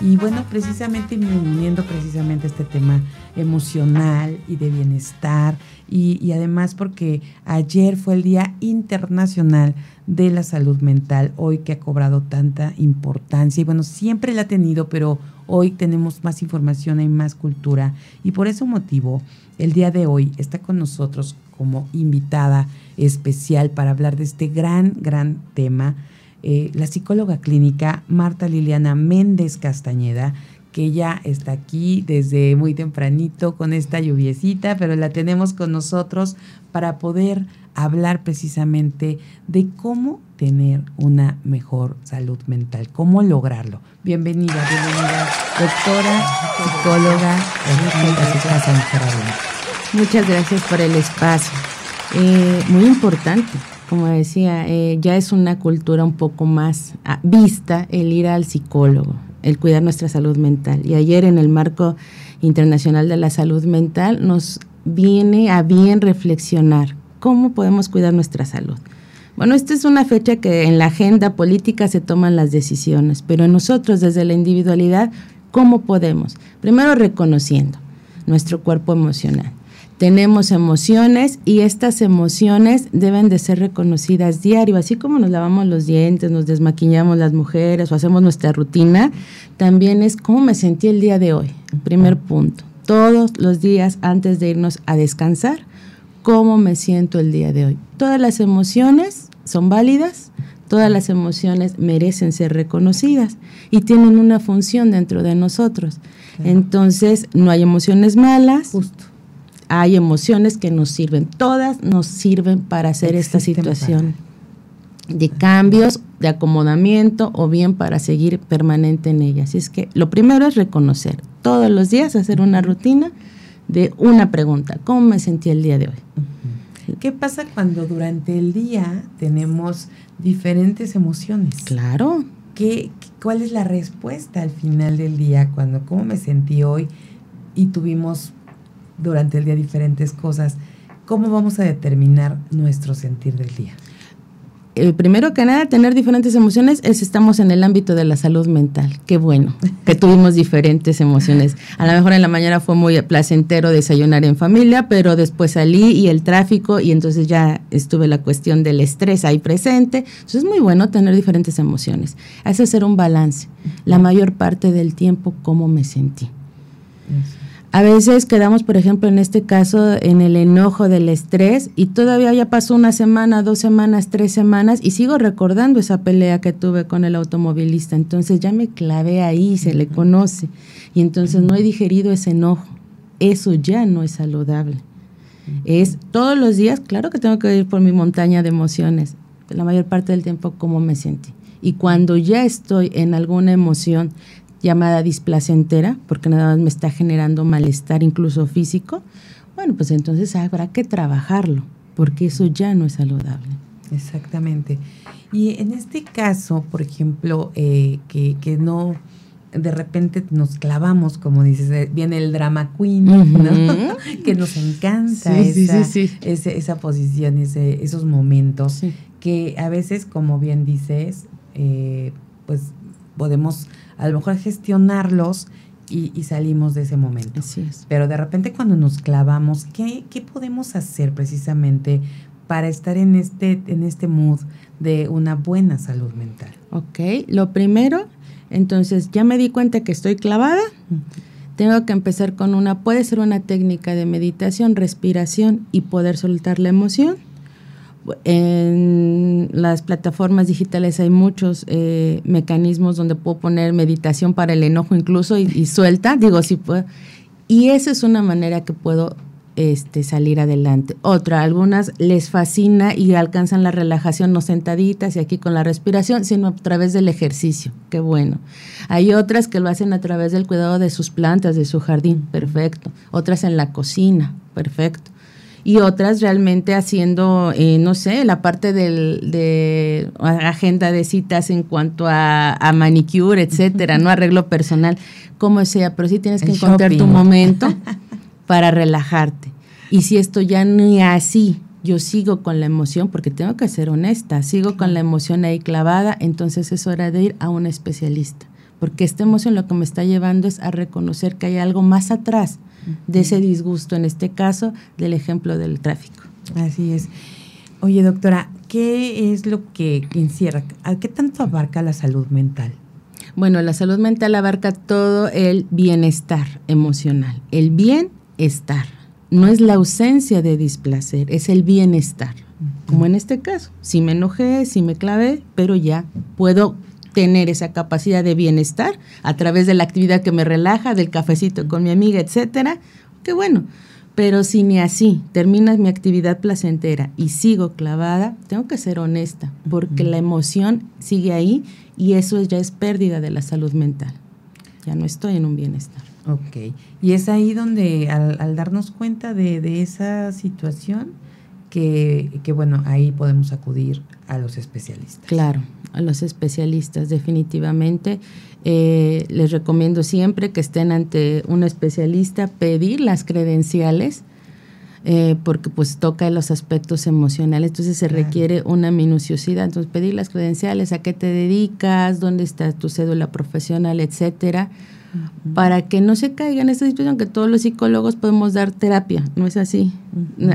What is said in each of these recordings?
Y bueno, precisamente uniendo precisamente este tema emocional y de bienestar y, además porque ayer fue el Día Internacional de la Salud Mental, hoy que ha cobrado tanta importancia y bueno, siempre la ha tenido, pero hoy tenemos más información, y más cultura y por ese motivo el día de hoy está con nosotros como invitada especial para hablar de este gran, gran tema eh, la psicóloga clínica Marta Liliana Méndez Castañeda, que ya está aquí desde muy tempranito con esta lluviecita, pero la tenemos con nosotros para poder hablar precisamente de cómo tener una mejor salud mental, cómo lograrlo. Bienvenida, bienvenida, doctora, psicóloga, Muchas gracias por el espacio. Eh, muy importante como decía, eh, ya es una cultura un poco más ah, vista el ir al psicólogo, el cuidar nuestra salud mental. Y ayer en el marco internacional de la salud mental nos viene a bien reflexionar cómo podemos cuidar nuestra salud. Bueno, esta es una fecha que en la agenda política se toman las decisiones, pero nosotros desde la individualidad, ¿cómo podemos? Primero reconociendo nuestro cuerpo emocional tenemos emociones y estas emociones deben de ser reconocidas diario, así como nos lavamos los dientes, nos desmaquillamos las mujeres o hacemos nuestra rutina, también es cómo me sentí el día de hoy. Primer punto, todos los días antes de irnos a descansar, cómo me siento el día de hoy. Todas las emociones son válidas, todas las emociones merecen ser reconocidas y tienen una función dentro de nosotros. Entonces, no hay emociones malas. Justo hay emociones que nos sirven, todas nos sirven para hacer esta situación de cambios, de acomodamiento o bien para seguir permanente en ella. Así es que lo primero es reconocer, todos los días hacer una rutina de una pregunta, ¿cómo me sentí el día de hoy? ¿Qué pasa cuando durante el día tenemos diferentes emociones? Claro. ¿Qué, ¿Cuál es la respuesta al final del día cuando cómo me sentí hoy y tuvimos durante el día diferentes cosas, ¿cómo vamos a determinar nuestro sentir del día? El primero que nada, tener diferentes emociones es estamos en el ámbito de la salud mental. Qué bueno que tuvimos diferentes emociones. A lo mejor en la mañana fue muy placentero desayunar en familia, pero después salí y el tráfico y entonces ya estuve la cuestión del estrés ahí presente. Entonces es muy bueno tener diferentes emociones. Hace hacer un balance. La mayor parte del tiempo, cómo me sentí. A veces quedamos, por ejemplo, en este caso, en el enojo del estrés y todavía ya pasó una semana, dos semanas, tres semanas y sigo recordando esa pelea que tuve con el automovilista. Entonces ya me clavé ahí, se le conoce y entonces no he digerido ese enojo. Eso ya no es saludable. Es todos los días, claro que tengo que ir por mi montaña de emociones, la mayor parte del tiempo cómo me sentí. Y cuando ya estoy en alguna emoción llamada displacentera, porque nada más me está generando malestar incluso físico, bueno, pues entonces habrá que trabajarlo, porque eso ya no es saludable. Exactamente. Y en este caso, por ejemplo, eh, que, que, no, de repente nos clavamos, como dices, eh, viene el drama queen, ¿no? que nos encanta esa, esa, posición, ese, esos momentos, que a veces, como bien dices, eh, pues podemos a lo mejor gestionarlos y, salimos de ese momento. Así es. Pero de repente cuando nos clavamos, ¿qué, ¿qué, podemos hacer precisamente para estar en este, en este mood de una buena salud mental? Ok, lo primero, entonces ya me di cuenta que estoy clavada. Tengo que empezar con una, puede ser una técnica de meditación, respiración y poder soltar la emoción en las plataformas digitales hay muchos eh, mecanismos donde puedo poner meditación para el enojo incluso y, suelta, digo, sí puedo. Y esa es una manera que puedo este, salir adelante. Otra, algunas les fascina y alcanzan la relajación no sentaditas y aquí con la respiración, sino a través del ejercicio. Qué bueno. Hay otras que lo hacen a través del cuidado de sus plantas, de su jardín. Perfecto. Otras en la cocina. Perfecto y otras realmente haciendo, eh, no sé, la parte del, de agenda de citas en cuanto a, manicure, etcétera, no arreglo personal, como sea, pero sí tienes que encontrar tu momento para relajarte. Y si esto ya ni así, yo sigo con la emoción, porque tengo que ser honesta, sigo con la emoción ahí clavada, entonces es hora de ir a un especialista, porque esta emoción lo que me está llevando es a reconocer que hay algo más atrás de ese disgusto, en este caso, del ejemplo del tráfico. Así es. Oye, doctora, ¿qué es lo que encierra? ¿A qué tanto abarca la salud mental? Bueno, la salud mental abarca todo el bienestar emocional, el bienestar. No es la ausencia de displacer, es el bienestar. Como en este caso, si me enojé, si me clavé, pero ya puedo tener esa capacidad de bienestar a través de la actividad que me relaja, del cafecito con mi amiga, etcétera, qué bueno. Pero si ni así termina mi actividad placentera y sigo clavada, tengo que ser honesta, porque la emoción sigue ahí y eso ya es pérdida de la salud mental. Ya no estoy en un bienestar. Ok. Y es ahí donde al, darnos cuenta de, esa situación, que, que, bueno, ahí podemos acudir a los especialistas. Claro, a los especialistas, definitivamente. Eh, les recomiendo siempre que estén ante un especialista, pedir las credenciales, eh, porque pues toca los aspectos emocionales, entonces se requiere una minuciosidad, entonces pedir las credenciales, a qué te dedicas, dónde está tu cédula profesional, etcétera para que no se caiga en esta situación que todos los psicólogos podemos dar terapia, no es así.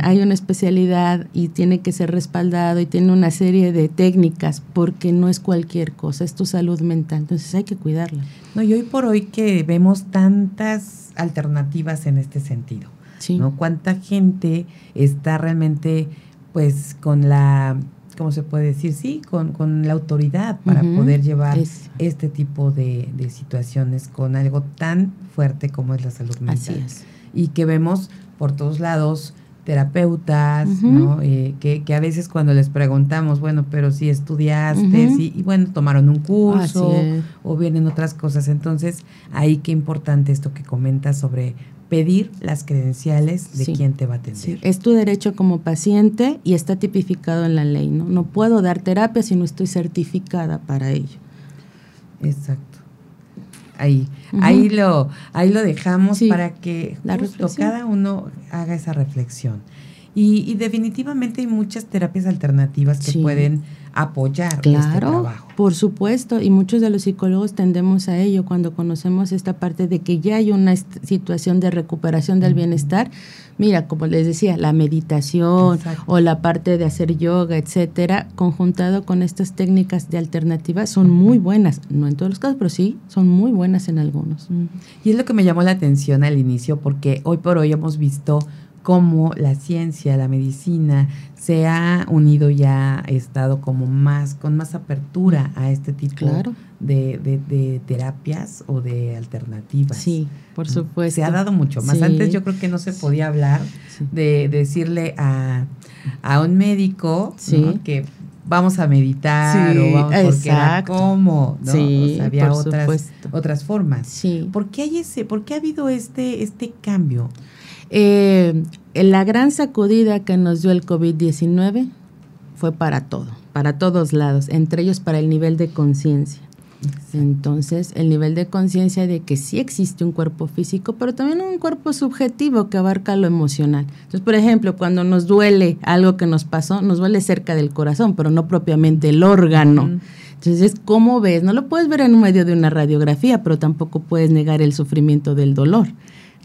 Hay una especialidad y tiene que ser respaldado y tiene una serie de técnicas porque no es cualquier cosa, es tu salud mental, entonces hay que cuidarla. No, y hoy por hoy que vemos tantas alternativas en este sentido, ¿no? Cuánta gente está realmente pues con la ¿cómo se puede decir? Sí, con, con la autoridad para poder llevar este tipo de, situaciones con algo tan fuerte como es la salud mental. Y que vemos por todos lados terapeutas, ¿no? Eh, que, que, a veces cuando les preguntamos, bueno, pero si estudiaste, y bueno, tomaron un curso o vienen otras cosas. Entonces, ahí qué importante esto que comentas sobre pedir las credenciales de quien te va a atender. Es tu derecho como paciente y está tipificado en la ley, ¿no? No puedo dar terapia si no estoy certificada para ello. Exacto. Ahí, ahí lo, ahí lo dejamos para que cada uno haga esa reflexión. Y, y, definitivamente hay muchas terapias alternativas que pueden apoyar este trabajo. Por supuesto, y muchos de los psicólogos tendemos a ello cuando conocemos esta parte de que ya hay una situación de recuperación del bienestar. Mira, como les decía, la meditación o la parte de hacer yoga, etcétera, conjuntado con estas técnicas de alternativa son muy buenas, no en todos los casos, pero sí son muy buenas en algunos. Y es lo que me llamó la atención al inicio porque hoy por hoy hemos visto cómo la ciencia, la medicina se ha unido ya, ha estado como más, con más apertura a este tipo de, terapias o de alternativas. Sí, por supuesto. Se ha dado mucho más. Antes yo creo que no se podía hablar de, decirle a, un médico que vamos a meditar o vamos porque era cómo, ¿no? Sí, había otras, otras formas. Sí. ¿Por qué hay ese, por qué ha habido este, este cambio? Eh, la gran sacudida que nos dio el COVID-19 fue para todo, para todos lados, entre ellos para el nivel de conciencia. Entonces, el nivel de conciencia de que sí existe un cuerpo físico, pero también un cuerpo subjetivo que abarca lo emocional. Entonces, por ejemplo, cuando nos duele algo que nos pasó, nos duele cerca del corazón, pero no propiamente el órgano. Entonces, ¿cómo ves? No lo puedes ver en medio de una radiografía, pero tampoco puedes negar el sufrimiento del dolor.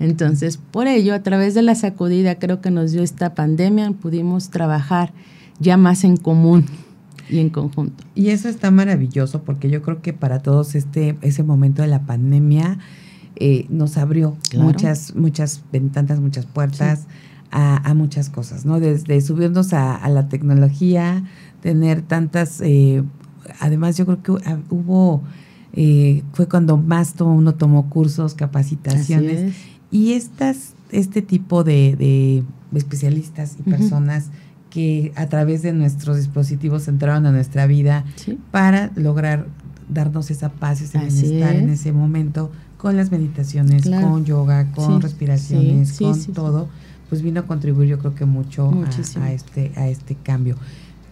Entonces, por ello, a través de la sacudida creo que nos dio esta pandemia, pudimos trabajar ya más en común y en conjunto. Y eso está maravilloso porque yo creo que para todos este ese momento de la pandemia eh, nos abrió muchas muchas ventanas, muchas puertas a, muchas cosas, ¿no? Desde subirnos a, la tecnología, tener tantas, eh, además yo creo que hubo, eh, fue cuando más uno tomó cursos, capacitaciones Y estas, este tipo de, especialistas y personas que a través de nuestros dispositivos entraron a nuestra vida para lograr darnos esa paz, ese bienestar en ese momento, con las meditaciones, con yoga, con respiraciones, con todo, pues vino a contribuir yo creo que mucho a, este, a este cambio.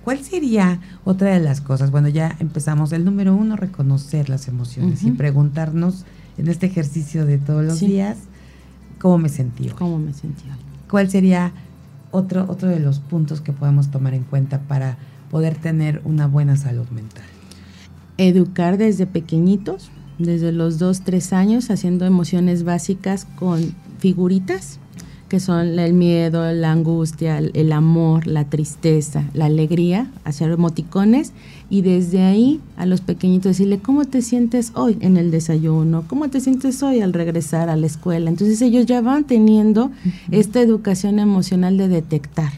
¿Cuál sería otra de las cosas? Bueno, ya empezamos. El número uno, reconocer las emociones y preguntarnos en este ejercicio de todos los días, ¿cómo me sentí ¿Cómo me sentí ¿Cuál sería otro, otro de los puntos que podemos tomar en cuenta para poder tener una buena salud mental? Educar desde pequeñitos, desde los dos, tres años, haciendo emociones básicas con figuritas que son el miedo, la angustia, el amor, la tristeza, la alegría, hacer emoticones y desde ahí a los pequeñitos decirle cómo te sientes hoy en el desayuno, cómo te sientes hoy al regresar a la escuela. Entonces ellos ya van teniendo esta educación emocional de detectar.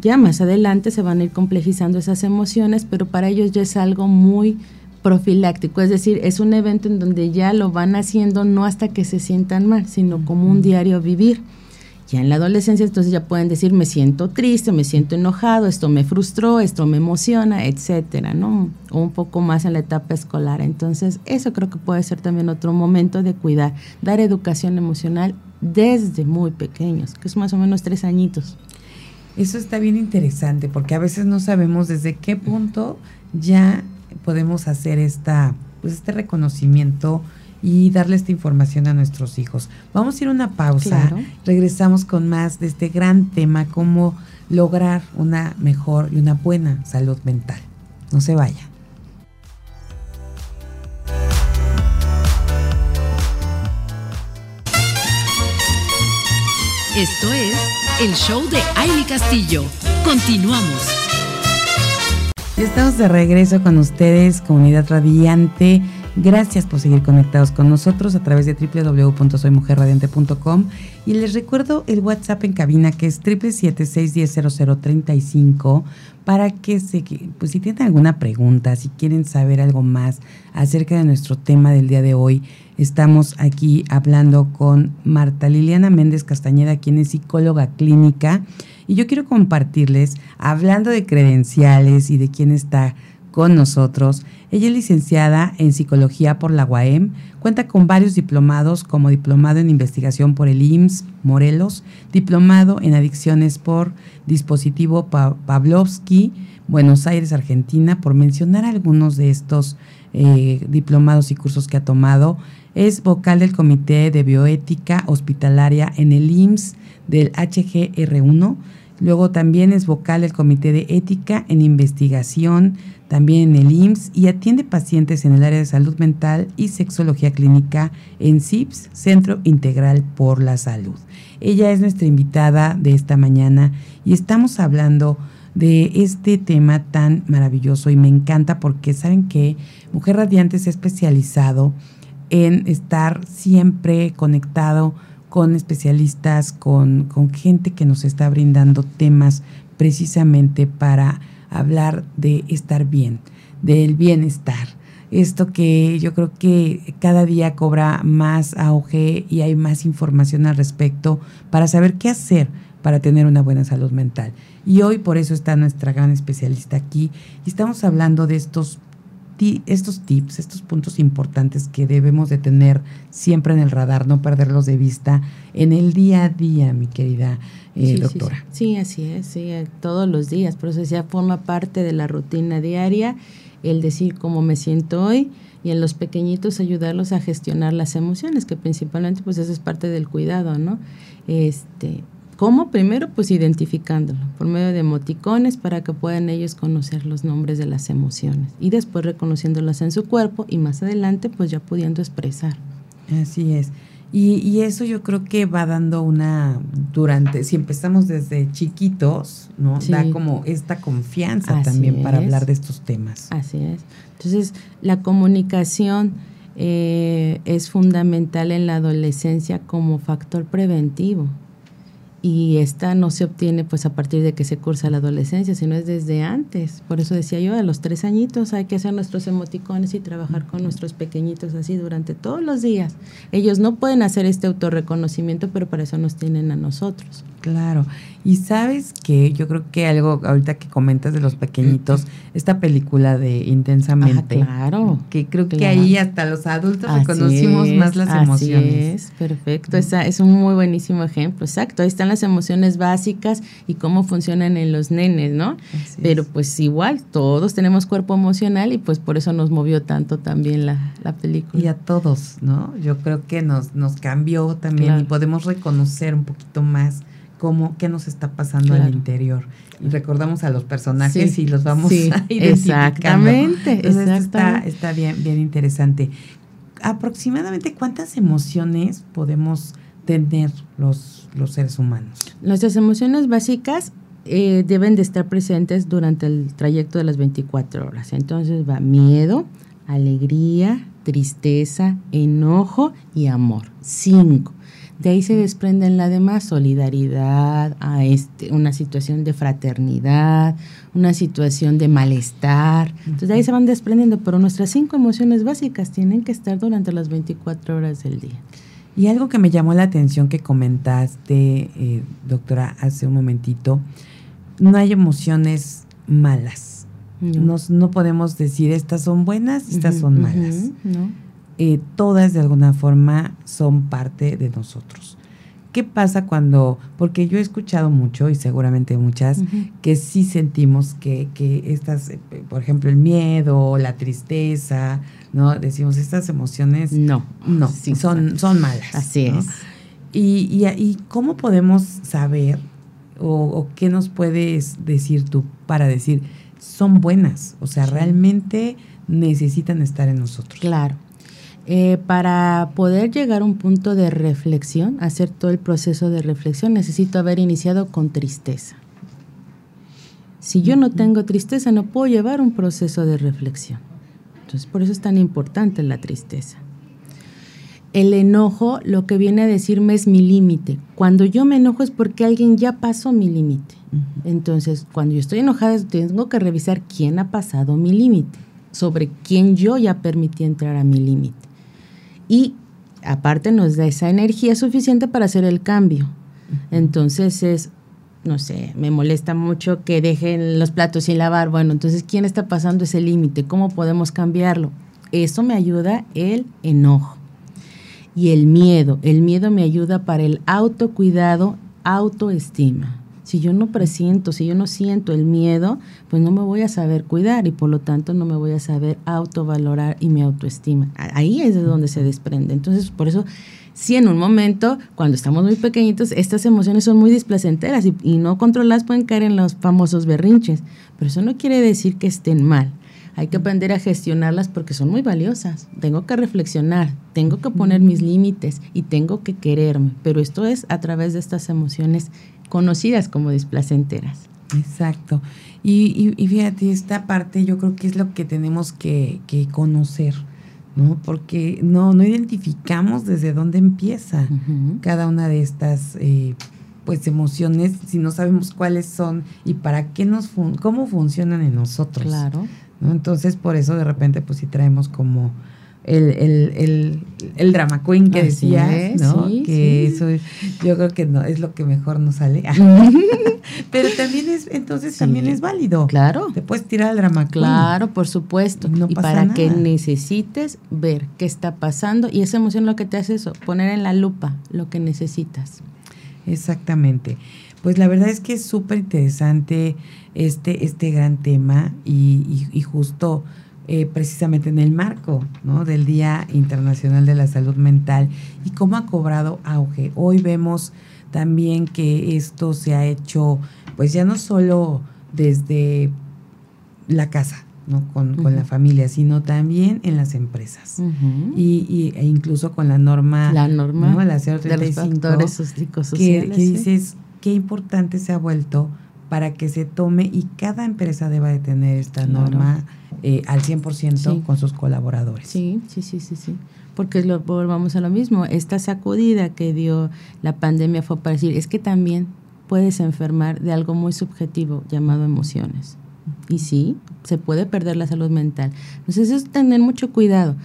Ya más adelante se van a ir complejizando esas emociones, pero para ellos ya es algo muy profiláctico, es decir, es un evento en donde ya lo van haciendo no hasta que se sientan mal, sino como un diario vivir. Ya en la adolescencia entonces ya pueden decir me siento triste, me siento enojado, esto me frustró, esto me emociona, etcétera, ¿no? O un poco más en la etapa escolar. Entonces, eso creo que puede ser también otro momento de cuidar, dar educación emocional desde muy pequeños, que es más o menos tres añitos. Eso está bien interesante porque a veces no sabemos desde qué punto ya podemos hacer esta, pues este reconocimiento y darle esta información a nuestros hijos. Vamos a ir a una pausa, regresamos con más de este gran tema, cómo lograr una mejor y una buena salud mental. No se vaya. Esto es el show de Aile Castillo. Continuamos. estamos de regreso con ustedes, comunidad radiante Gracias por seguir conectados con nosotros a través de www.soymujerradiante.com y les recuerdo el WhatsApp en cabina que es 776-100035 para que se, pues si tienen alguna pregunta, si quieren saber algo más acerca de nuestro tema del día de hoy, estamos aquí hablando con Marta Liliana Méndez Castañeda, quien es psicóloga clínica. Y yo quiero compartirles, hablando de credenciales y de quién está con nosotros. Ella es licenciada en psicología por la UAM, cuenta con varios diplomados como diplomado en investigación por el IMSS Morelos, diplomado en adicciones por dispositivo Pavlovsky, Buenos Aires, Argentina, por mencionar algunos de estos eh, diplomados y cursos que ha tomado. Es vocal del Comité de Bioética Hospitalaria en el IMSS del HGR1. Luego también es vocal del Comité de Ética en Investigación también en el IMSS y atiende pacientes en el área de salud mental y sexología clínica en CIPS, Centro Integral por la Salud. Ella es nuestra invitada de esta mañana y estamos hablando de este tema tan maravilloso y me encanta porque saben que Mujer Radiante se ha especializado en estar siempre conectado con especialistas, con, con gente que nos está brindando temas precisamente para hablar de estar bien, del bienestar. Esto que yo creo que cada día cobra más auge y hay más información al respecto para saber qué hacer para tener una buena salud mental. Y hoy por eso está nuestra gran especialista aquí y estamos hablando de estos estos tips, estos puntos importantes que debemos de tener siempre en el radar, no perderlos de vista en el día a día, mi querida eh, doctora. Sí, así es, sí, eh, todos los días, pero eso ya forma parte de la rutina diaria, el decir cómo me siento hoy y en los pequeñitos ayudarlos a gestionar las emociones, que principalmente pues eso es parte del cuidado, ¿no? Este, ¿Cómo? Primero, pues identificándolo por medio de emoticones para que puedan ellos conocer los nombres de las emociones y después reconociéndolas en su cuerpo y más adelante pues ya pudiendo expresar. Así es. Y, eso yo creo que va dando una, durante, si empezamos desde chiquitos, ¿no? Da como esta confianza también para hablar de estos temas. Así es. Entonces, la comunicación eh, es fundamental en la adolescencia como factor preventivo y esta no se obtiene pues a partir de que se cursa la adolescencia, sino es desde antes. Por eso decía yo, a los tres añitos hay que hacer nuestros emoticones y trabajar con nuestros pequeñitos así durante todos los días. Ellos no pueden hacer este autorreconocimiento, pero para eso nos tienen a nosotros. Claro. Y sabes que yo creo que algo ahorita que comentas de los pequeñitos, esta película de Intensamente. claro. Que creo que ahí hasta los adultos reconocimos más las emociones. Es, perfecto. Esa es un muy buenísimo ejemplo. Exacto. Ahí están las emociones básicas y cómo funcionan en los nenes, ¿no? Pero pues igual, todos tenemos cuerpo emocional y pues por eso nos movió tanto también la, la película. Y a todos, ¿no? Yo creo que nos, nos cambió también y podemos reconocer un poquito más cómo, qué nos está pasando al interior. Y recordamos a los personajes y los vamos a identificando. Exactamente, Está, está bien, bien interesante. Aproximadamente cuántas emociones podemos tener los, los seres humanos. Nuestras emociones básicas eh, deben de estar presentes durante el trayecto de las 24 horas. Entonces va miedo, alegría, tristeza, enojo y amor. Cinco. De ahí se desprenden la demás solidaridad, a este, una situación de fraternidad, una situación de malestar. Entonces de ahí se van desprendiendo, pero nuestras cinco emociones básicas tienen que estar durante las 24 horas del día. Y algo que me llamó la atención que comentaste, eh, doctora, hace un momentito, no hay emociones malas. No, no podemos decir estas son buenas, estas son malas. no eh, todas de alguna forma son parte de nosotros. ¿Qué pasa cuando, porque yo he escuchado mucho y seguramente muchas, que sí sentimos que, que estas, eh, por ejemplo, el miedo, la tristeza, ¿no? Decimos, estas emociones no, no son, son malas. Así es. Y, y, y, cómo podemos saber o, o, qué nos puedes decir tú para decir, son buenas, o sea, realmente necesitan estar en nosotros? Claro. Eh, para poder llegar a un punto de reflexión, hacer todo el proceso de reflexión, necesito haber iniciado con tristeza. Si yo no tengo tristeza, no puedo llevar un proceso de reflexión. Entonces, por eso es tan importante la tristeza. El enojo lo que viene a decirme es mi límite. Cuando yo me enojo es porque alguien ya pasó mi límite. Entonces, cuando yo estoy enojada, tengo que revisar quién ha pasado mi límite, sobre quién yo ya permití entrar a mi límite y aparte nos da esa energía suficiente para hacer el cambio. Entonces es, no sé, me molesta mucho que dejen los platos sin lavar. Bueno, entonces, ¿quién está pasando ese límite? ¿Cómo podemos cambiarlo? Eso me ayuda el enojo. Y el miedo. El miedo me ayuda para el autocuidado, autoestima. Si yo no presiento, si yo no siento el miedo, pues no me voy a saber cuidar y por lo tanto no me voy a saber autovalorar y mi autoestima. Ahí es de donde se desprende. Entonces, por eso, si en un momento, cuando estamos muy pequeñitos, estas emociones son muy displacenteras y, y no controladas pueden caer en los famosos berrinches. Pero eso no quiere decir que estén mal. Hay que aprender a gestionarlas porque son muy valiosas. Tengo que reflexionar, tengo que poner mis límites y tengo que quererme. Pero esto es a través de estas emociones conocidas como displacenteras. Exacto. Y, y, fíjate, esta parte yo creo que es lo que tenemos que, conocer, ¿no? Porque no, no identificamos desde dónde empieza cada una de estas eh, pues emociones si no sabemos cuáles son y para qué nos cómo funcionan en nosotros. Claro. ¿no? Entonces, por eso de repente pues si traemos como el, el, el, el drama queen que decías, ¿no? que eso yo creo que no es lo que mejor nos sale. Pero también es, entonces también es válido. Claro. Te puedes tirar al drama queen. Claro, por supuesto. y para que necesites ver qué está pasando y esa emoción lo que te hace eso, poner en la lupa lo que necesitas. Exactamente. Pues la verdad es que es súper interesante este, este gran tema y, y justo eh, precisamente en el marco ¿no? del Día Internacional de la Salud Mental y cómo ha cobrado auge. Hoy vemos también que esto se ha hecho, pues ya no solo desde la casa, ¿no? Con, la familia, sino también en las empresas. y, e incluso con la norma, la norma ¿no? la de los factores que, que dices qué importante se ha vuelto para que se tome y cada empresa deba de tener esta norma eh, al 100% con sus colaboradores. Sí, sí, sí, sí, sí. Porque lo, volvamos a lo mismo, esta sacudida que dio la pandemia fue para decir, es que también puedes enfermar de algo muy subjetivo llamado emociones. Y sí, se puede perder la salud mental. Entonces, es tener mucho cuidado.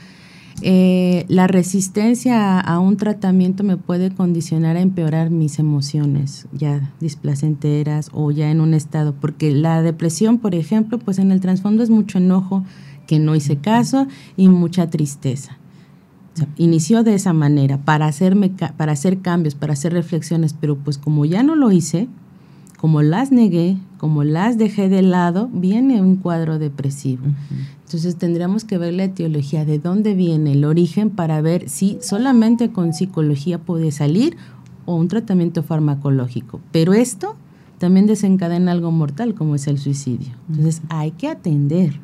Eh, la resistencia a, un tratamiento me puede condicionar a empeorar mis emociones ya displacenteras o ya en un estado, porque la depresión, por ejemplo, pues en el trasfondo es mucho enojo que no hice caso y mucha tristeza. inició de esa manera para hacerme para hacer cambios, para hacer reflexiones, pero pues como ya no lo hice, como las negué, como las dejé de lado, viene un cuadro depresivo. Entonces tendríamos que ver la etiología, de dónde viene el origen para ver si solamente con psicología puede salir o un tratamiento farmacológico. Pero esto también desencadena algo mortal como es el suicidio. Entonces hay que atender.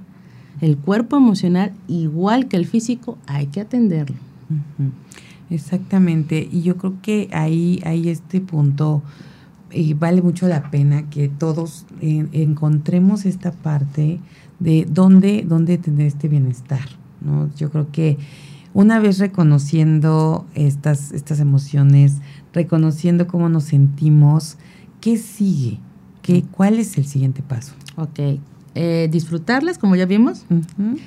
El cuerpo emocional, igual que el físico, hay que atenderlo. Exactamente. Y yo creo que ahí hay este punto y vale mucho la pena que todos encontremos esta parte de dónde, dónde tener este bienestar. ¿no? Yo creo que una vez reconociendo estas, estas emociones, reconociendo cómo nos sentimos, ¿qué sigue? ¿Qué, ¿Cuál es el siguiente paso? Ok, eh, disfrutarlas, como ya vimos,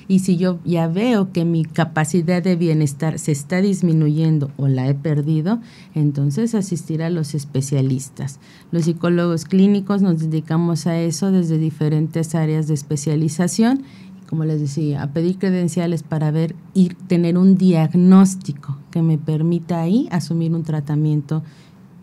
y si yo ya veo que mi capacidad de bienestar se está disminuyendo o la he perdido, entonces asistir a los especialistas. Los psicólogos clínicos nos dedicamos a eso desde diferentes áreas de especialización, como les decía, a pedir credenciales para ver y tener un diagnóstico que me permita ahí asumir un tratamiento,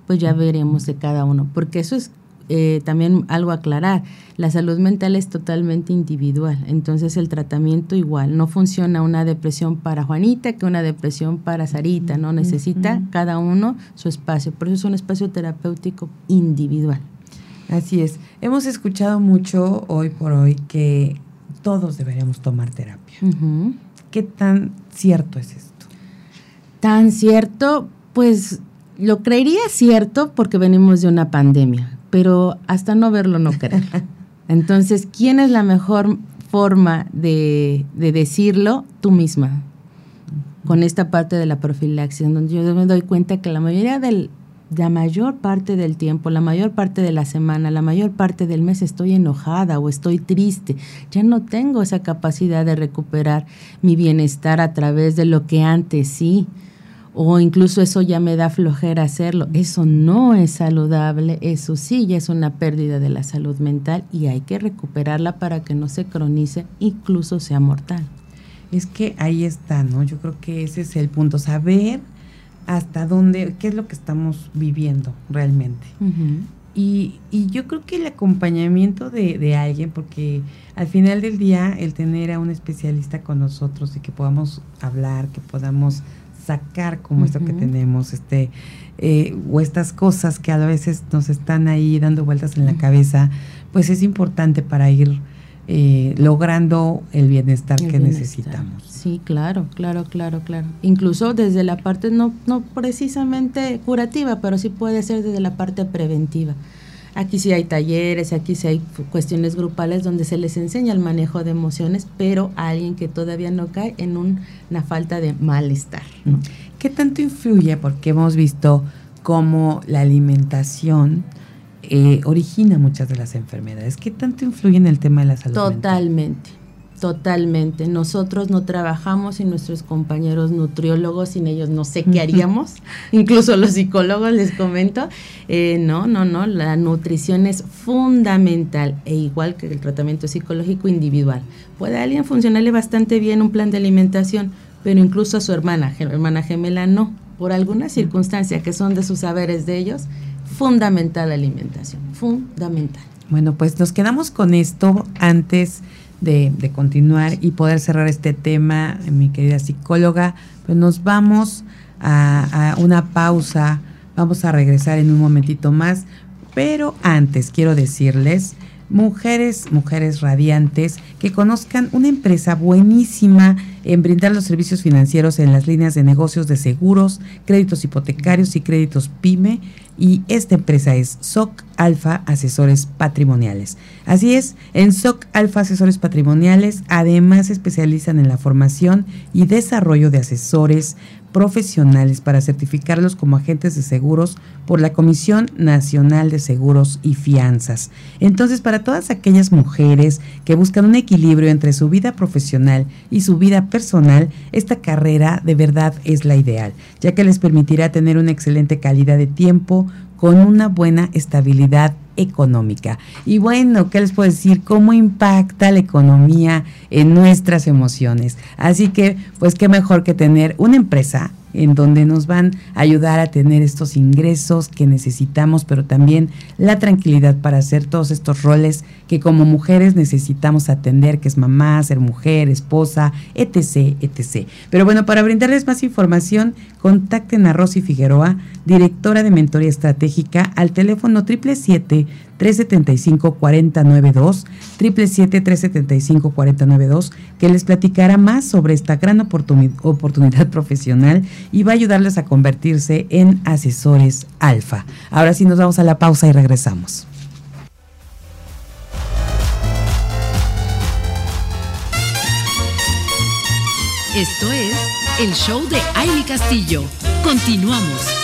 pues ya veremos de cada uno, porque eso es eh, también algo aclarar, la salud mental es totalmente individual, entonces el tratamiento igual, no funciona una depresión para Juanita que una depresión para Sarita, no necesita cada uno su espacio, por eso es un espacio terapéutico individual. Así es, hemos escuchado mucho hoy por hoy que todos deberíamos tomar terapia. ¿Qué tan cierto es esto? Tan cierto, pues lo creería cierto porque venimos de una pandemia pero hasta no verlo no creer. Entonces, ¿quién es la mejor forma de, decirlo? Tú misma. Con esta parte de la profilaxis, donde yo me doy cuenta que la mayoría del, la mayor parte del tiempo, la mayor parte de la semana, la mayor parte del mes estoy enojada o estoy triste. Ya no tengo esa capacidad de recuperar mi bienestar a través de lo que antes sí o incluso eso ya me da flojera hacerlo. Eso no es saludable, eso sí ya es una pérdida de la salud mental y hay que recuperarla para que no se cronice, incluso sea mortal. Es que ahí está, ¿no? Yo creo que ese es el punto, saber hasta dónde, qué es lo que estamos viviendo realmente. y, y, yo creo que el acompañamiento de, de, alguien, porque al final del día el tener a un especialista con nosotros y que podamos hablar, que podamos sacar como esto que tenemos, este, eh, o estas cosas que a veces nos están ahí dando vueltas en la cabeza, pues es importante para ir eh, logrando el bienestar que necesitamos. Sí, claro, claro, claro, claro. Incluso desde la parte no, no precisamente curativa, pero sí puede ser desde la parte preventiva. Aquí sí hay talleres, aquí sí hay cuestiones grupales donde se les enseña el manejo de emociones, pero a alguien que todavía no cae en una falta de malestar. ¿Qué tanto influye? Porque hemos visto cómo la alimentación eh, origina muchas de las enfermedades. ¿Qué tanto influye en el tema de la salud? Totalmente. Totalmente. Nosotros no trabajamos sin nuestros compañeros nutriólogos, sin ellos no sé qué haríamos. Incluso los psicólogos les comento. Eh, no, no, no. La nutrición es fundamental e igual que el tratamiento psicológico individual. Puede a alguien funcionarle bastante bien un plan de alimentación, pero incluso a su hermana, hermana gemela no. Por alguna circunstancia que son de sus saberes de ellos, fundamental la alimentación. Fundamental. Bueno, pues nos quedamos con esto antes de, continuar y poder cerrar este tema, mi querida psicóloga, pues nos vamos a, una pausa, vamos a regresar en un momentito más, pero antes quiero decirles mujeres, mujeres radiantes que conozcan una empresa buenísima en brindar los servicios financieros en las líneas de negocios de seguros, créditos hipotecarios y créditos PYME. Y esta empresa es SOC Alfa Asesores Patrimoniales. Así es, en SOC Alfa Asesores Patrimoniales además se especializan en la formación y desarrollo de asesores profesionales para certificarlos como agentes de seguros por la Comisión Nacional de Seguros y Fianzas. Entonces, para todas aquellas mujeres que buscan un equilibrio entre su vida profesional y su vida personal, esta carrera de verdad es la ideal, ya que les permitirá tener una excelente calidad de tiempo con una buena estabilidad económica. Y bueno, ¿qué les puedo decir? ¿Cómo impacta la economía en nuestras emociones? Así que, pues qué mejor que tener una empresa en donde nos van a ayudar a tener estos ingresos que necesitamos, pero también la tranquilidad para hacer todos estos roles que como mujeres necesitamos atender, que es mamá, ser mujer, esposa, etc., etc. Pero bueno, para brindarles más información, contacten a Rosy Figueroa, directora de Mentoría Estratégica, al teléfono 777 375 492 777 375 492 que les platicará más sobre esta gran oportunidad profesional y va a ayudarles a convertirse en asesores alfa. Ahora sí nos vamos a la pausa y regresamos. Esto es el show de Aile Castillo. Continuamos.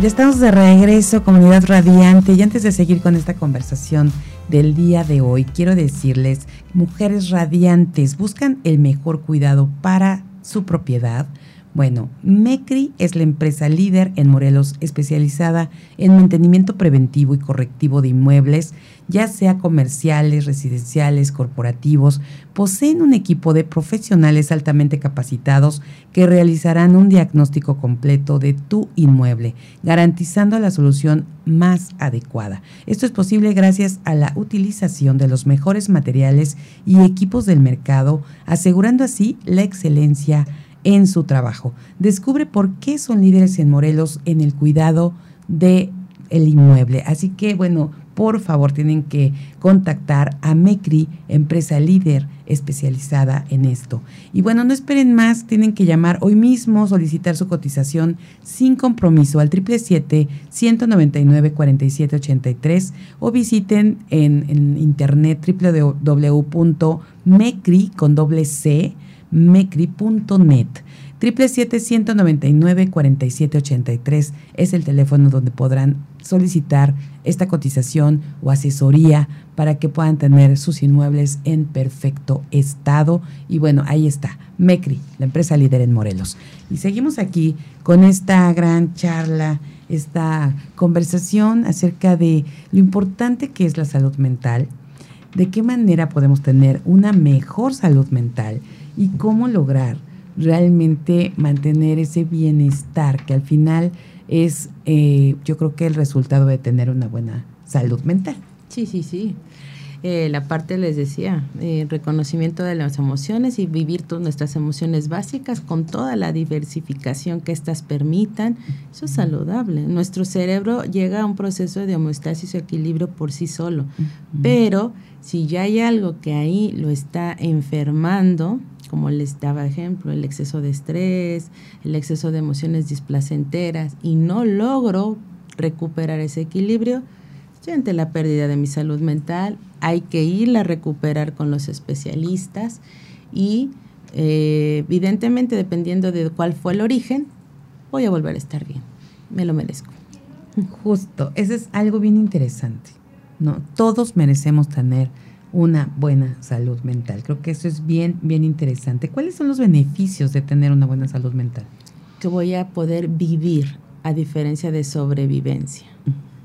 Ya estamos de regreso, comunidad radiante, y antes de seguir con esta conversación del día de hoy, quiero decirles, mujeres radiantes, buscan el mejor cuidado para su propiedad, bueno, MECRI es la empresa líder en Morelos especializada en mantenimiento preventivo y correctivo de inmuebles, ya sea comerciales, residenciales, corporativos. Poseen un equipo de profesionales altamente capacitados que realizarán un diagnóstico completo de tu inmueble, garantizando la solución más adecuada. Esto es posible gracias a la utilización de los mejores materiales y equipos del mercado, asegurando así la excelencia en su trabajo. Descubre por qué son líderes en Morelos en el cuidado de el inmueble. Así que, bueno, por favor, tienen que contactar a MECRI, empresa líder especializada en esto. Y bueno, no esperen más, tienen que llamar hoy mismo, solicitar su cotización sin compromiso al 777-199-4783 o visiten en, internet www.mecri con doble C mecri.net. 777-199-4783 es el teléfono donde podrán solicitar esta cotización o asesoría para que puedan tener sus inmuebles en perfecto estado. Y bueno, ahí está, MECRI, la empresa líder en Morelos. Y seguimos aquí con esta gran charla, esta conversación acerca de lo importante que es la salud mental, de qué manera podemos tener una mejor salud mental y cómo lograr realmente mantener ese bienestar que al final es, eh, yo creo que el resultado de tener una buena salud mental. Sí, sí, sí. Eh, la parte les decía, eh, reconocimiento de las emociones y vivir todas nuestras emociones básicas con toda la diversificación que éstas permitan, eso es saludable. Nuestro cerebro llega a un proceso de homeostasis o equilibrio por sí solo, pero si ya hay algo que ahí lo está enfermando, como les daba ejemplo, el exceso de estrés, el exceso de emociones displacenteras y no logro recuperar ese equilibrio, estoy ante la pérdida de mi salud mental, hay que irla a recuperar con los especialistas y eh, evidentemente dependiendo de cuál fue el origen, voy a volver a estar bien, me lo merezco. Justo, eso es algo bien interesante. ¿no? Todos merecemos tener una buena salud mental. Creo que eso es bien, bien interesante. ¿Cuáles son los beneficios de tener una buena salud mental? Que voy a poder vivir a diferencia de sobrevivencia.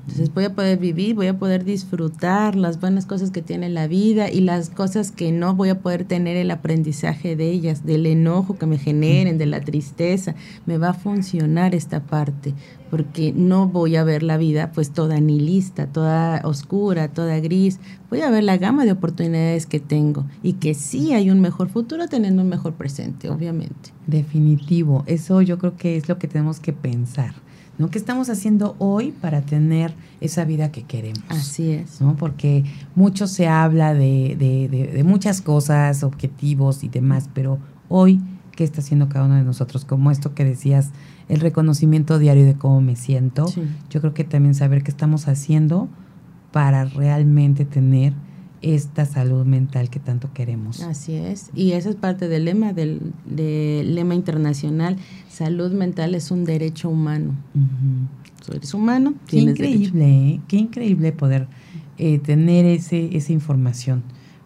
Entonces voy a poder vivir, voy a poder disfrutar las buenas cosas que tiene la vida y las cosas que no voy a poder tener el aprendizaje de ellas, del enojo que me generen, de la tristeza. Me va a funcionar esta parte porque no voy a ver la vida pues toda nihilista, toda oscura, toda gris. Voy a ver la gama de oportunidades que tengo y que sí hay un mejor futuro teniendo un mejor presente, obviamente. Definitivo, eso yo creo que es lo que tenemos que pensar ¿no? ¿Qué estamos haciendo hoy para tener esa vida que queremos? Así es. ¿no? Porque mucho se habla de, de, de, muchas cosas, objetivos y demás, pero hoy, ¿qué está haciendo cada uno de nosotros? Como esto que decías, el reconocimiento diario de cómo me siento. Yo creo que también saber qué estamos haciendo para realmente tener esta salud mental que tanto queremos. Así es, y eso es parte del lema, del, lema internacional, salud mental es un derecho humano. eres humano, Qué increíble, ¿eh? qué increíble poder eh, tener ese, esa información,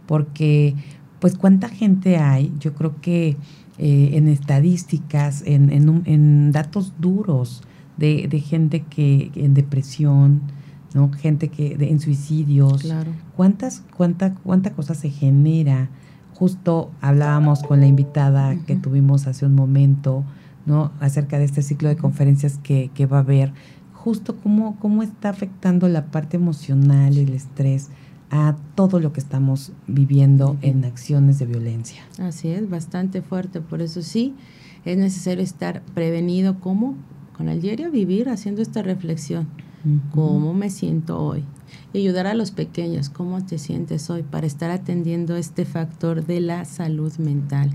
porque pues cuánta gente hay, yo creo que eh, en estadísticas, en, en, en datos duros de, de gente que en depresión, ¿no? Gente que en suicidios. Claro. ¿Cuántas, cuánta, cuánta cosa se genera? Justo hablábamos con la invitada que tuvimos hace un momento, ¿no? Acerca de este ciclo de conferencias que, que va a haber. Justo cómo, cómo está afectando la parte emocional, el estrés, a todo lo que estamos viviendo en acciones de violencia. Así es, bastante fuerte. Por eso sí, es necesario estar prevenido como con el diario vivir haciendo esta reflexión cómo me siento hoy. Y ayudar a los pequeños, cómo te sientes hoy, para estar atendiendo este factor de la salud mental.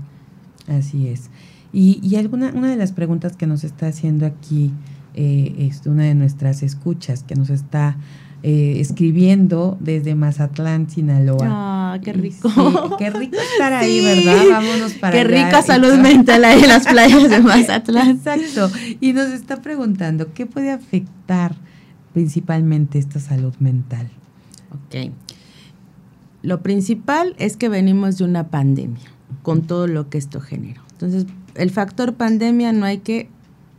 Así es. Y, y alguna, una de las preguntas que nos está haciendo aquí eh, es una de nuestras escuchas que nos está eh, escribiendo desde Mazatlán, Sinaloa. Ah, qué rico. qué rico estar ahí, ¿verdad? Vámonos para Qué rica salud mental ahí en las playas de Mazatlán. Exacto. Y nos está preguntando, ¿qué puede afectar principalmente esta salud mental? Ok. Lo principal es que venimos de una pandemia, con todo lo que esto generó. Entonces, el factor pandemia no hay que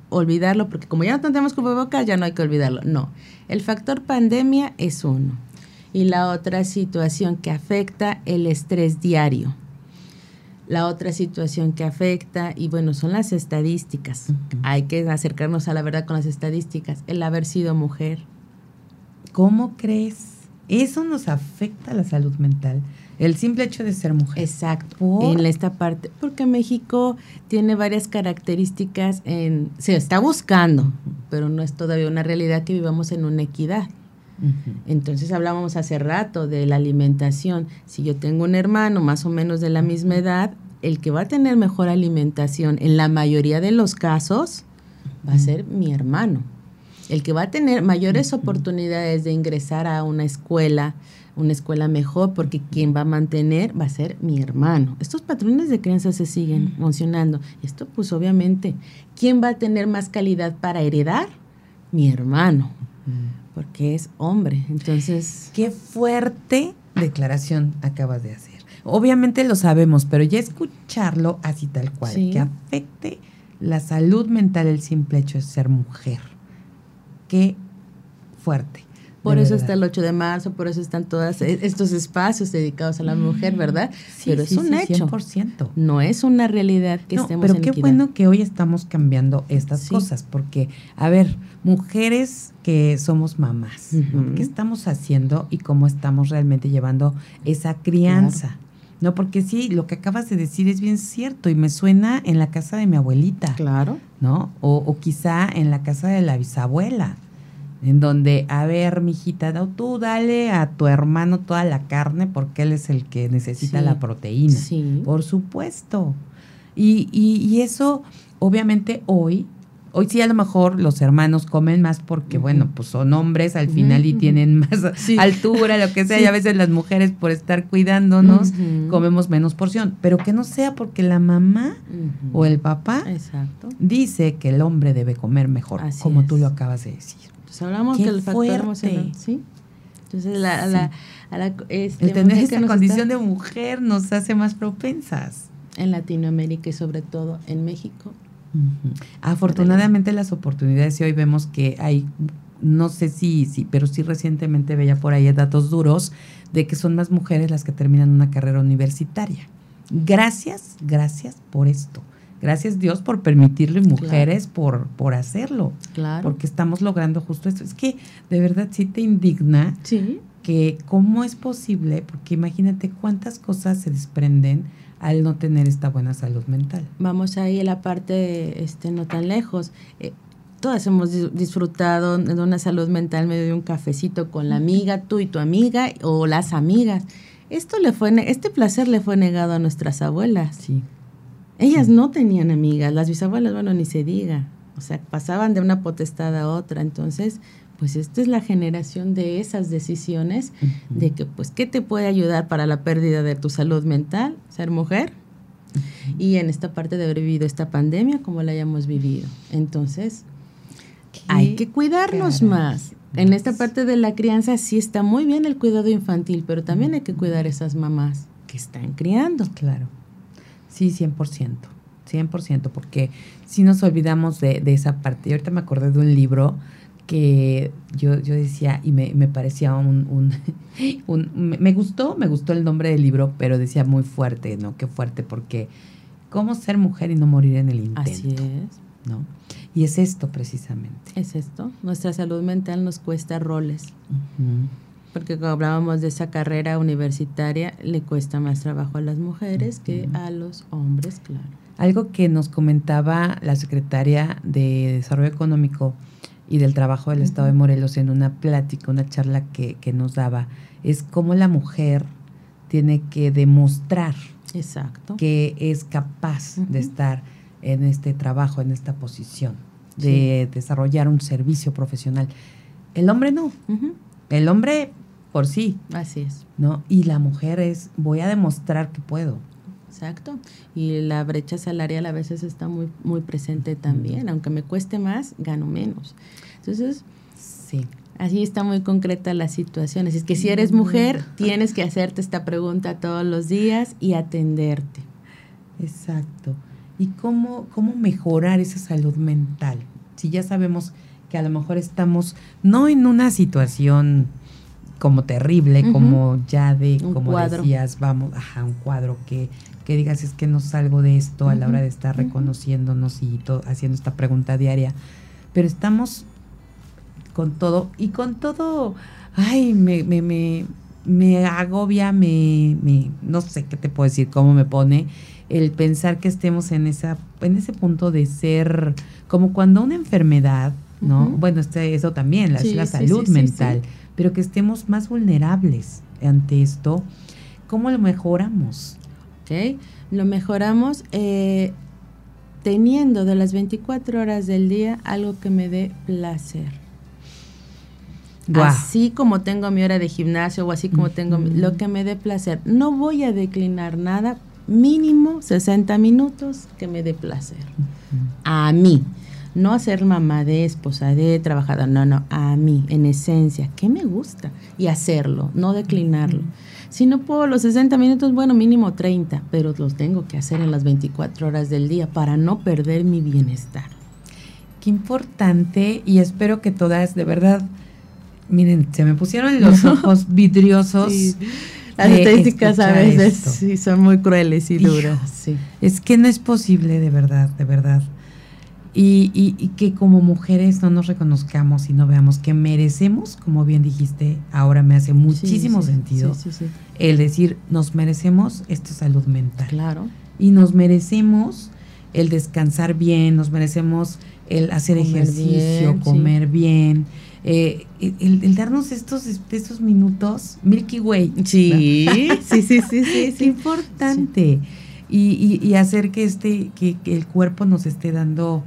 olvidarlo, porque como ya no tenemos cubrebocas, ya no hay que olvidarlo. No, el factor pandemia es uno. Y la otra situación que afecta el estrés diario. La otra situación que afecta, y bueno, son las estadísticas. Hay que acercarnos a la verdad con las estadísticas. El haber sido mujer. ¿Cómo crees? Eso nos afecta a la salud mental. El simple hecho de ser mujer. Exacto. En esta parte. Porque México tiene varias características en. Se está buscando, pero no es todavía una realidad que vivamos en una equidad. Entonces hablábamos hace rato de la alimentación. Si yo tengo un hermano más o menos de la misma edad, el que va a tener mejor alimentación en la mayoría de los casos va a ser mi hermano. El que va a tener mayores oportunidades de ingresar a una escuela, una escuela mejor, porque quien va a mantener va a ser mi hermano. Estos patrones de crianza se siguen funcionando. Esto pues obviamente, ¿quién va a tener más calidad para heredar? Mi hermano porque es hombre. Entonces. Qué fuerte declaración acabas de hacer. Obviamente lo sabemos, pero ya escucharlo así tal cual, que afecte la salud mental el simple hecho de ser mujer. Qué fuerte. Por eso está el 8 de marzo, por eso están todos e, estos espacios dedicados a la mujer, ¿verdad? Sí, pero es un hecho. 100%. No es una realidad que estemos pero qué bueno que hoy estamos cambiando estas cosas, porque, a ver, mujeres que somos mamás, ¿qué estamos haciendo y cómo estamos realmente llevando esa crianza? No, porque sí, lo que acabas de decir es bien cierto y me suena en la casa de mi abuelita. Claro. ¿No? O, o quizá en la casa de la bisabuela en donde, a ver, mijita, tú dale a tu hermano toda la carne porque él es el que necesita la proteína. Sí. Por supuesto. Y, y, eso, obviamente, hoy, hoy sí a lo mejor los hermanos comen más porque, bueno, pues son hombres al final y tienen más altura, lo que sea, y a veces las mujeres por estar cuidándonos comemos menos porción, pero que no sea porque la mamá o el papá dice que el hombre debe comer mejor, como tú lo acabas de decir. Pues hablamos que el factor emocional, ¿sí? Entonces, la, la, este, el tener esa condición de mujer nos hace más propensas. En Latinoamérica y sobre todo en México. Afortunadamente las oportunidades y hoy vemos que hay, no sé si, si, pero sí recientemente veía por ahí datos duros de que son más mujeres las que terminan una carrera universitaria. Gracias, gracias por esto. Gracias Dios por permitirlo y mujeres por, por hacerlo. Claro. Porque estamos logrando justo esto. Es que de verdad sí te indigna que cómo es posible, porque imagínate cuántas cosas se desprenden al no tener esta buena salud mental. Vamos ahí a la parte este, no tan lejos. Eh, todas hemos disfrutado de una salud mental medio de un cafecito con la amiga, tú y tu amiga o las amigas. Esto le fue, este placer le fue negado a nuestras abuelas. Sí. Ellas no tenían amigas, las bisabuelas, bueno, ni se diga. O sea, pasaban de una potestad a otra. Entonces, pues esta es la generación de esas decisiones de que, pues, ¿qué te puede ayudar para la pérdida de tu salud mental? Ser mujer. Y en esta parte de haber vivido esta pandemia como la hayamos vivido. Entonces, hay que cuidarnos más. En esta parte de la crianza sí está muy bien el cuidado infantil, pero también hay que cuidar a esas mamás que están criando. Claro. Sí, 100%. 100%, porque si nos olvidamos de, esa parte. Y ahorita me acordé de un libro que yo, yo decía, y me, me parecía un, un, Me gustó, me gustó el nombre del libro, pero decía muy fuerte, ¿no? Qué fuerte, porque cómo ser mujer y no morir en el intento. Así es. ¿No? Y es esto precisamente. Es esto. Nuestra salud mental nos cuesta roles. Porque cuando hablábamos de esa carrera universitaria, le cuesta más trabajo a las mujeres que a los hombres, claro. Algo que nos comentaba la secretaria de Desarrollo Económico y del Trabajo del Estado de Morelos en una plática, una charla que, nos daba, es cómo la mujer tiene que demostrar Exacto. que es capaz de estar en este trabajo, en esta posición, de desarrollar un servicio profesional. El hombre no. El hombre por sí. Así es. ¿No? Y la mujer es, voy a demostrar que puedo. Exacto. Y la brecha salarial a veces está muy, muy presente también. Aunque me cueste más, gano menos. Entonces, sí. Así está muy concreta la situación. Así es que si eres mujer, tienes que hacerte esta pregunta todos los días y atenderte. Exacto. ¿Y cómo, cómo mejorar esa salud mental? Si ya sabemos que a lo mejor estamos no en una situación como terrible, como ya de, como decías, vamos, ajá, un cuadro que que digas es que no salgo de esto a la hora de estar reconociéndonos y todo, haciendo esta pregunta diaria. Pero estamos con todo y con todo, ay, me, me, me, me agobia, me, me, no sé qué te puedo decir, cómo me pone el pensar que estemos en, esa, en ese punto de ser como cuando una enfermedad, ¿no? Bueno, este, eso también, la, la salud mental, pero que estemos más vulnerables ante esto. ¿Cómo lo mejoramos? Lo mejoramos eh, teniendo de las 24 horas del día algo que me dé placer. Así como tengo mi hora de gimnasio o así como tengo lo que me dé placer. No voy a declinar nada, mínimo 60 minutos que me dé placer. A mí. No a ser mamá de, esposa de, trabajadora, no, no, a mí, en esencia, ¿qué me gusta? Y hacerlo, no declinarlo. Si no puedo los 60 minutos, bueno, mínimo 30, pero los tengo que hacer en las 24 horas del día para no perder mi bienestar. Qué importante y espero que todas, de verdad, miren, se me pusieron los ojos vidriosos. Las estadísticas a veces sí son muy crueles y duras. Sí. Es que no es posible, de verdad, de verdad. Y, y, que como mujeres no nos reconozcamos y no veamos que merecemos, como bien dijiste, ahora me hace muchísimo sentido el decir, nos merecemos esta salud mental. Claro. Y nos merecemos el descansar bien, nos merecemos el hacer ejercicio, comer bien. Eh, el, darnos estos, estos minutos, Milky Way. Sí, sí, sí, sí, sí, Es importante. Y, y, hacer que este, que, que el cuerpo nos esté dando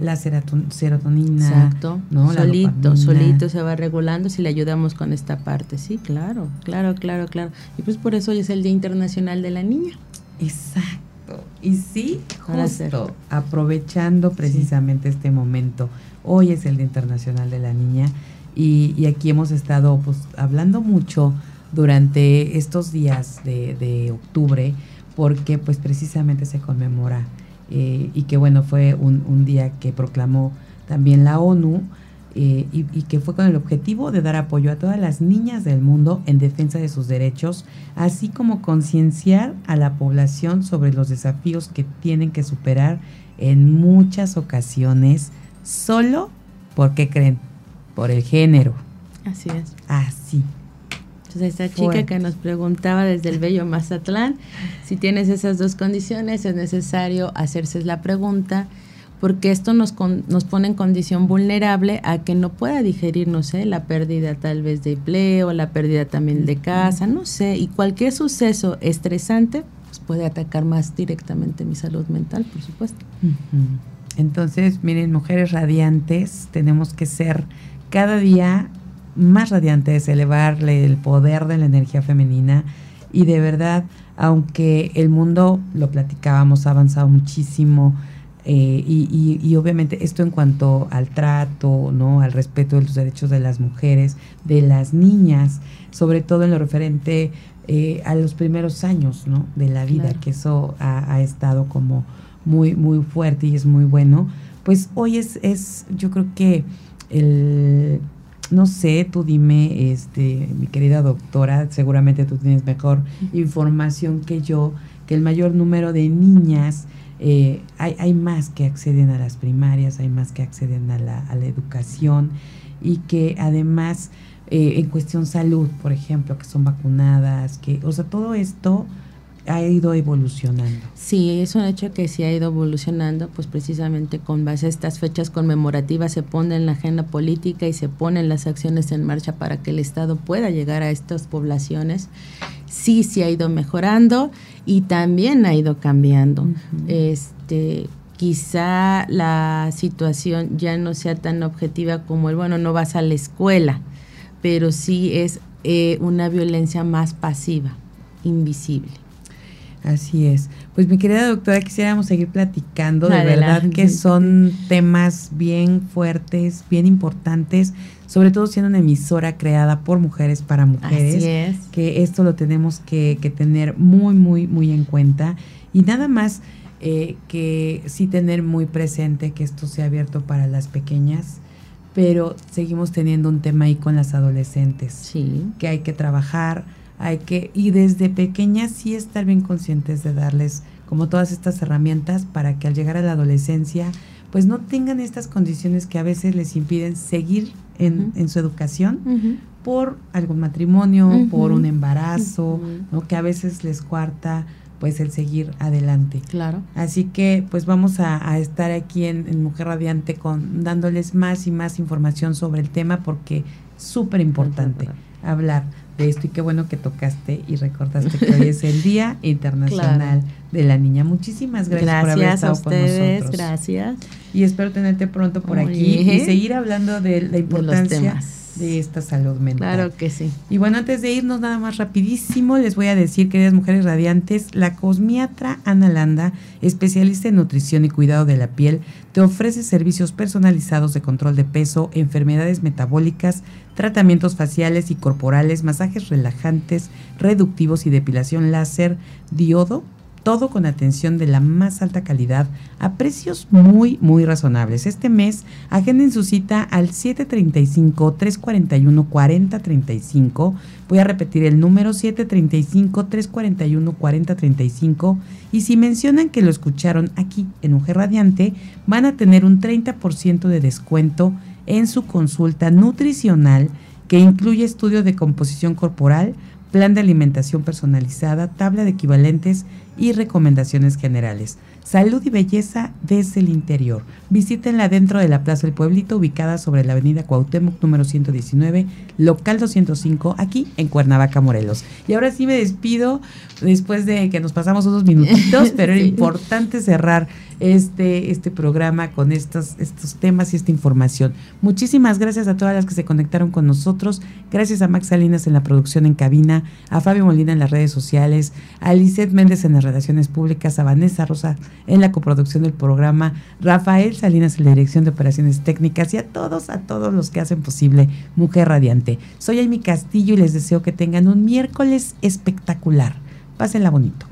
la serotonina. Exacto. ¿no? Solito, solito se va regulando si le ayudamos con esta parte. Sí, claro, claro, claro, claro. Y pues por eso hoy es el Día Internacional de la Niña. Exacto. Y sí, justo aprovechando precisamente este momento. Hoy es el Día Internacional de la Niña y, y aquí hemos estado pues hablando mucho durante estos días de, de octubre porque pues precisamente se conmemora eh, y que bueno, fue un, día que proclamó también la ONU eh, y, que fue con el objetivo de dar apoyo a todas las niñas del mundo en defensa de sus derechos, así como concienciar a la población sobre los desafíos que tienen que superar en muchas ocasiones solo porque creen, por el género. Así es. Así. Entonces, esta chica que nos preguntaba desde el bello Mazatlán, si tienes esas dos condiciones, es necesario hacerse la pregunta, porque esto nos, nos pone en condición vulnerable a que no pueda digerir, no sé, la pérdida tal vez de empleo, la pérdida también de casa, no sé, y cualquier suceso estresante pues puede atacar más directamente mi salud mental, por supuesto. Entonces, miren, mujeres radiantes, tenemos que ser cada día más radiantes, elevarle el poder de la energía femenina y de verdad, aunque el mundo, lo platicábamos, ha avanzado muchísimo, eh, y, obviamente esto en cuanto al trato, ¿no? al respeto de los derechos de las mujeres, de las niñas, sobre todo en lo referente eh, a los primeros años ¿no? de la vida, que eso ha, estado como muy, muy fuerte y es muy bueno. Pues hoy es, es yo creo que el, no sé, tú dime, este, mi querida doctora, seguramente tú tienes mejor información que yo, que el mayor número de niñas, eh, hay, hay, más que acceden a las primarias, hay más que acceden a la, a la educación y que además eh, en cuestión salud, por ejemplo, que son vacunadas, que, o sea, todo esto ha ido evolucionando. Sí, es un hecho que sí ha ido evolucionando, pues precisamente con base a estas fechas conmemorativas se pone en la agenda política y se ponen las acciones en marcha para que el Estado pueda llegar a estas poblaciones. Sí, sí ha ido mejorando y también ha ido cambiando. Este quizá la situación ya no sea tan objetiva como el, bueno, no vas a la escuela, pero sí es eh, una violencia más pasiva, invisible. Así es. Pues mi querida doctora, quisiéramos seguir platicando. De verdad que son temas bien fuertes, bien importantes, sobre todo siendo una emisora creada por mujeres para mujeres. Así es. Que esto lo tenemos que, tener muy, muy, muy en cuenta. Y nada más eh, que sí tener muy presente que esto sea abierto para las pequeñas, pero seguimos teniendo un tema ahí con las adolescentes. Sí. Que hay que trabajar hay que, y desde pequeñas sí estar bien conscientes de darles como todas estas herramientas para que al llegar a la adolescencia, pues no tengan estas condiciones que a veces les impiden seguir en, en su educación por algún matrimonio, por un embarazo, ¿no? que a veces les cuarta pues el seguir adelante. Claro. Así que pues vamos a, estar aquí en, en, Mujer Radiante con dándoles más y más información sobre el tema porque es súper importante hablar de esto y qué bueno que tocaste y recordaste que hoy es el Día Internacional de la Niña. Muchísimas gracias, por haber estado con nosotros. Gracias. Y espero tenerte pronto por aquí y seguir hablando de la importancia de esta salud mental. Claro que sí. Y bueno, antes de irnos nada más rapidísimo, les voy a decir, queridas mujeres radiantes, la cosmiatra Ana Landa, especialista en nutrición y cuidado de la piel, te ofrece servicios personalizados de control de peso, enfermedades metabólicas, tratamientos faciales y corporales, masajes relajantes, reductivos y depilación láser, diodo, todo con atención de la más alta calidad a precios muy, muy razonables. Este mes agenden su cita al 735-341-4035. Voy a repetir el número 735-341-4035 y si mencionan que lo escucharon aquí en Mujer Radiante, van a tener un 30% de descuento en su consulta nutricional que incluye estudio de composición corporal, plan de alimentación personalizada, tabla de equivalentes y recomendaciones generales. Salud y belleza desde el interior. Visítenla dentro de la Plaza del Pueblito, ubicada sobre la avenida Cuauhtémoc número 119, local 205, aquí en Cuernavaca, Morelos. Y ahora sí me despido después de que nos pasamos unos minutitos, pero era importante cerrar este, este programa con estos, estos temas y esta información. Muchísimas gracias a todas las que se conectaron con nosotros. Gracias a Max Salinas en la producción en cabina, a Fabio Molina en las redes sociales, a Lizeth Méndez en las relaciones públicas, a Vanessa Rosa en la coproducción del programa, Rafael Salinas en la dirección de operaciones técnicas y a todos, a todos los que hacen posible Mujer Radiante. Soy Amy Castillo y les deseo que tengan un miércoles espectacular. Pásenla bonito.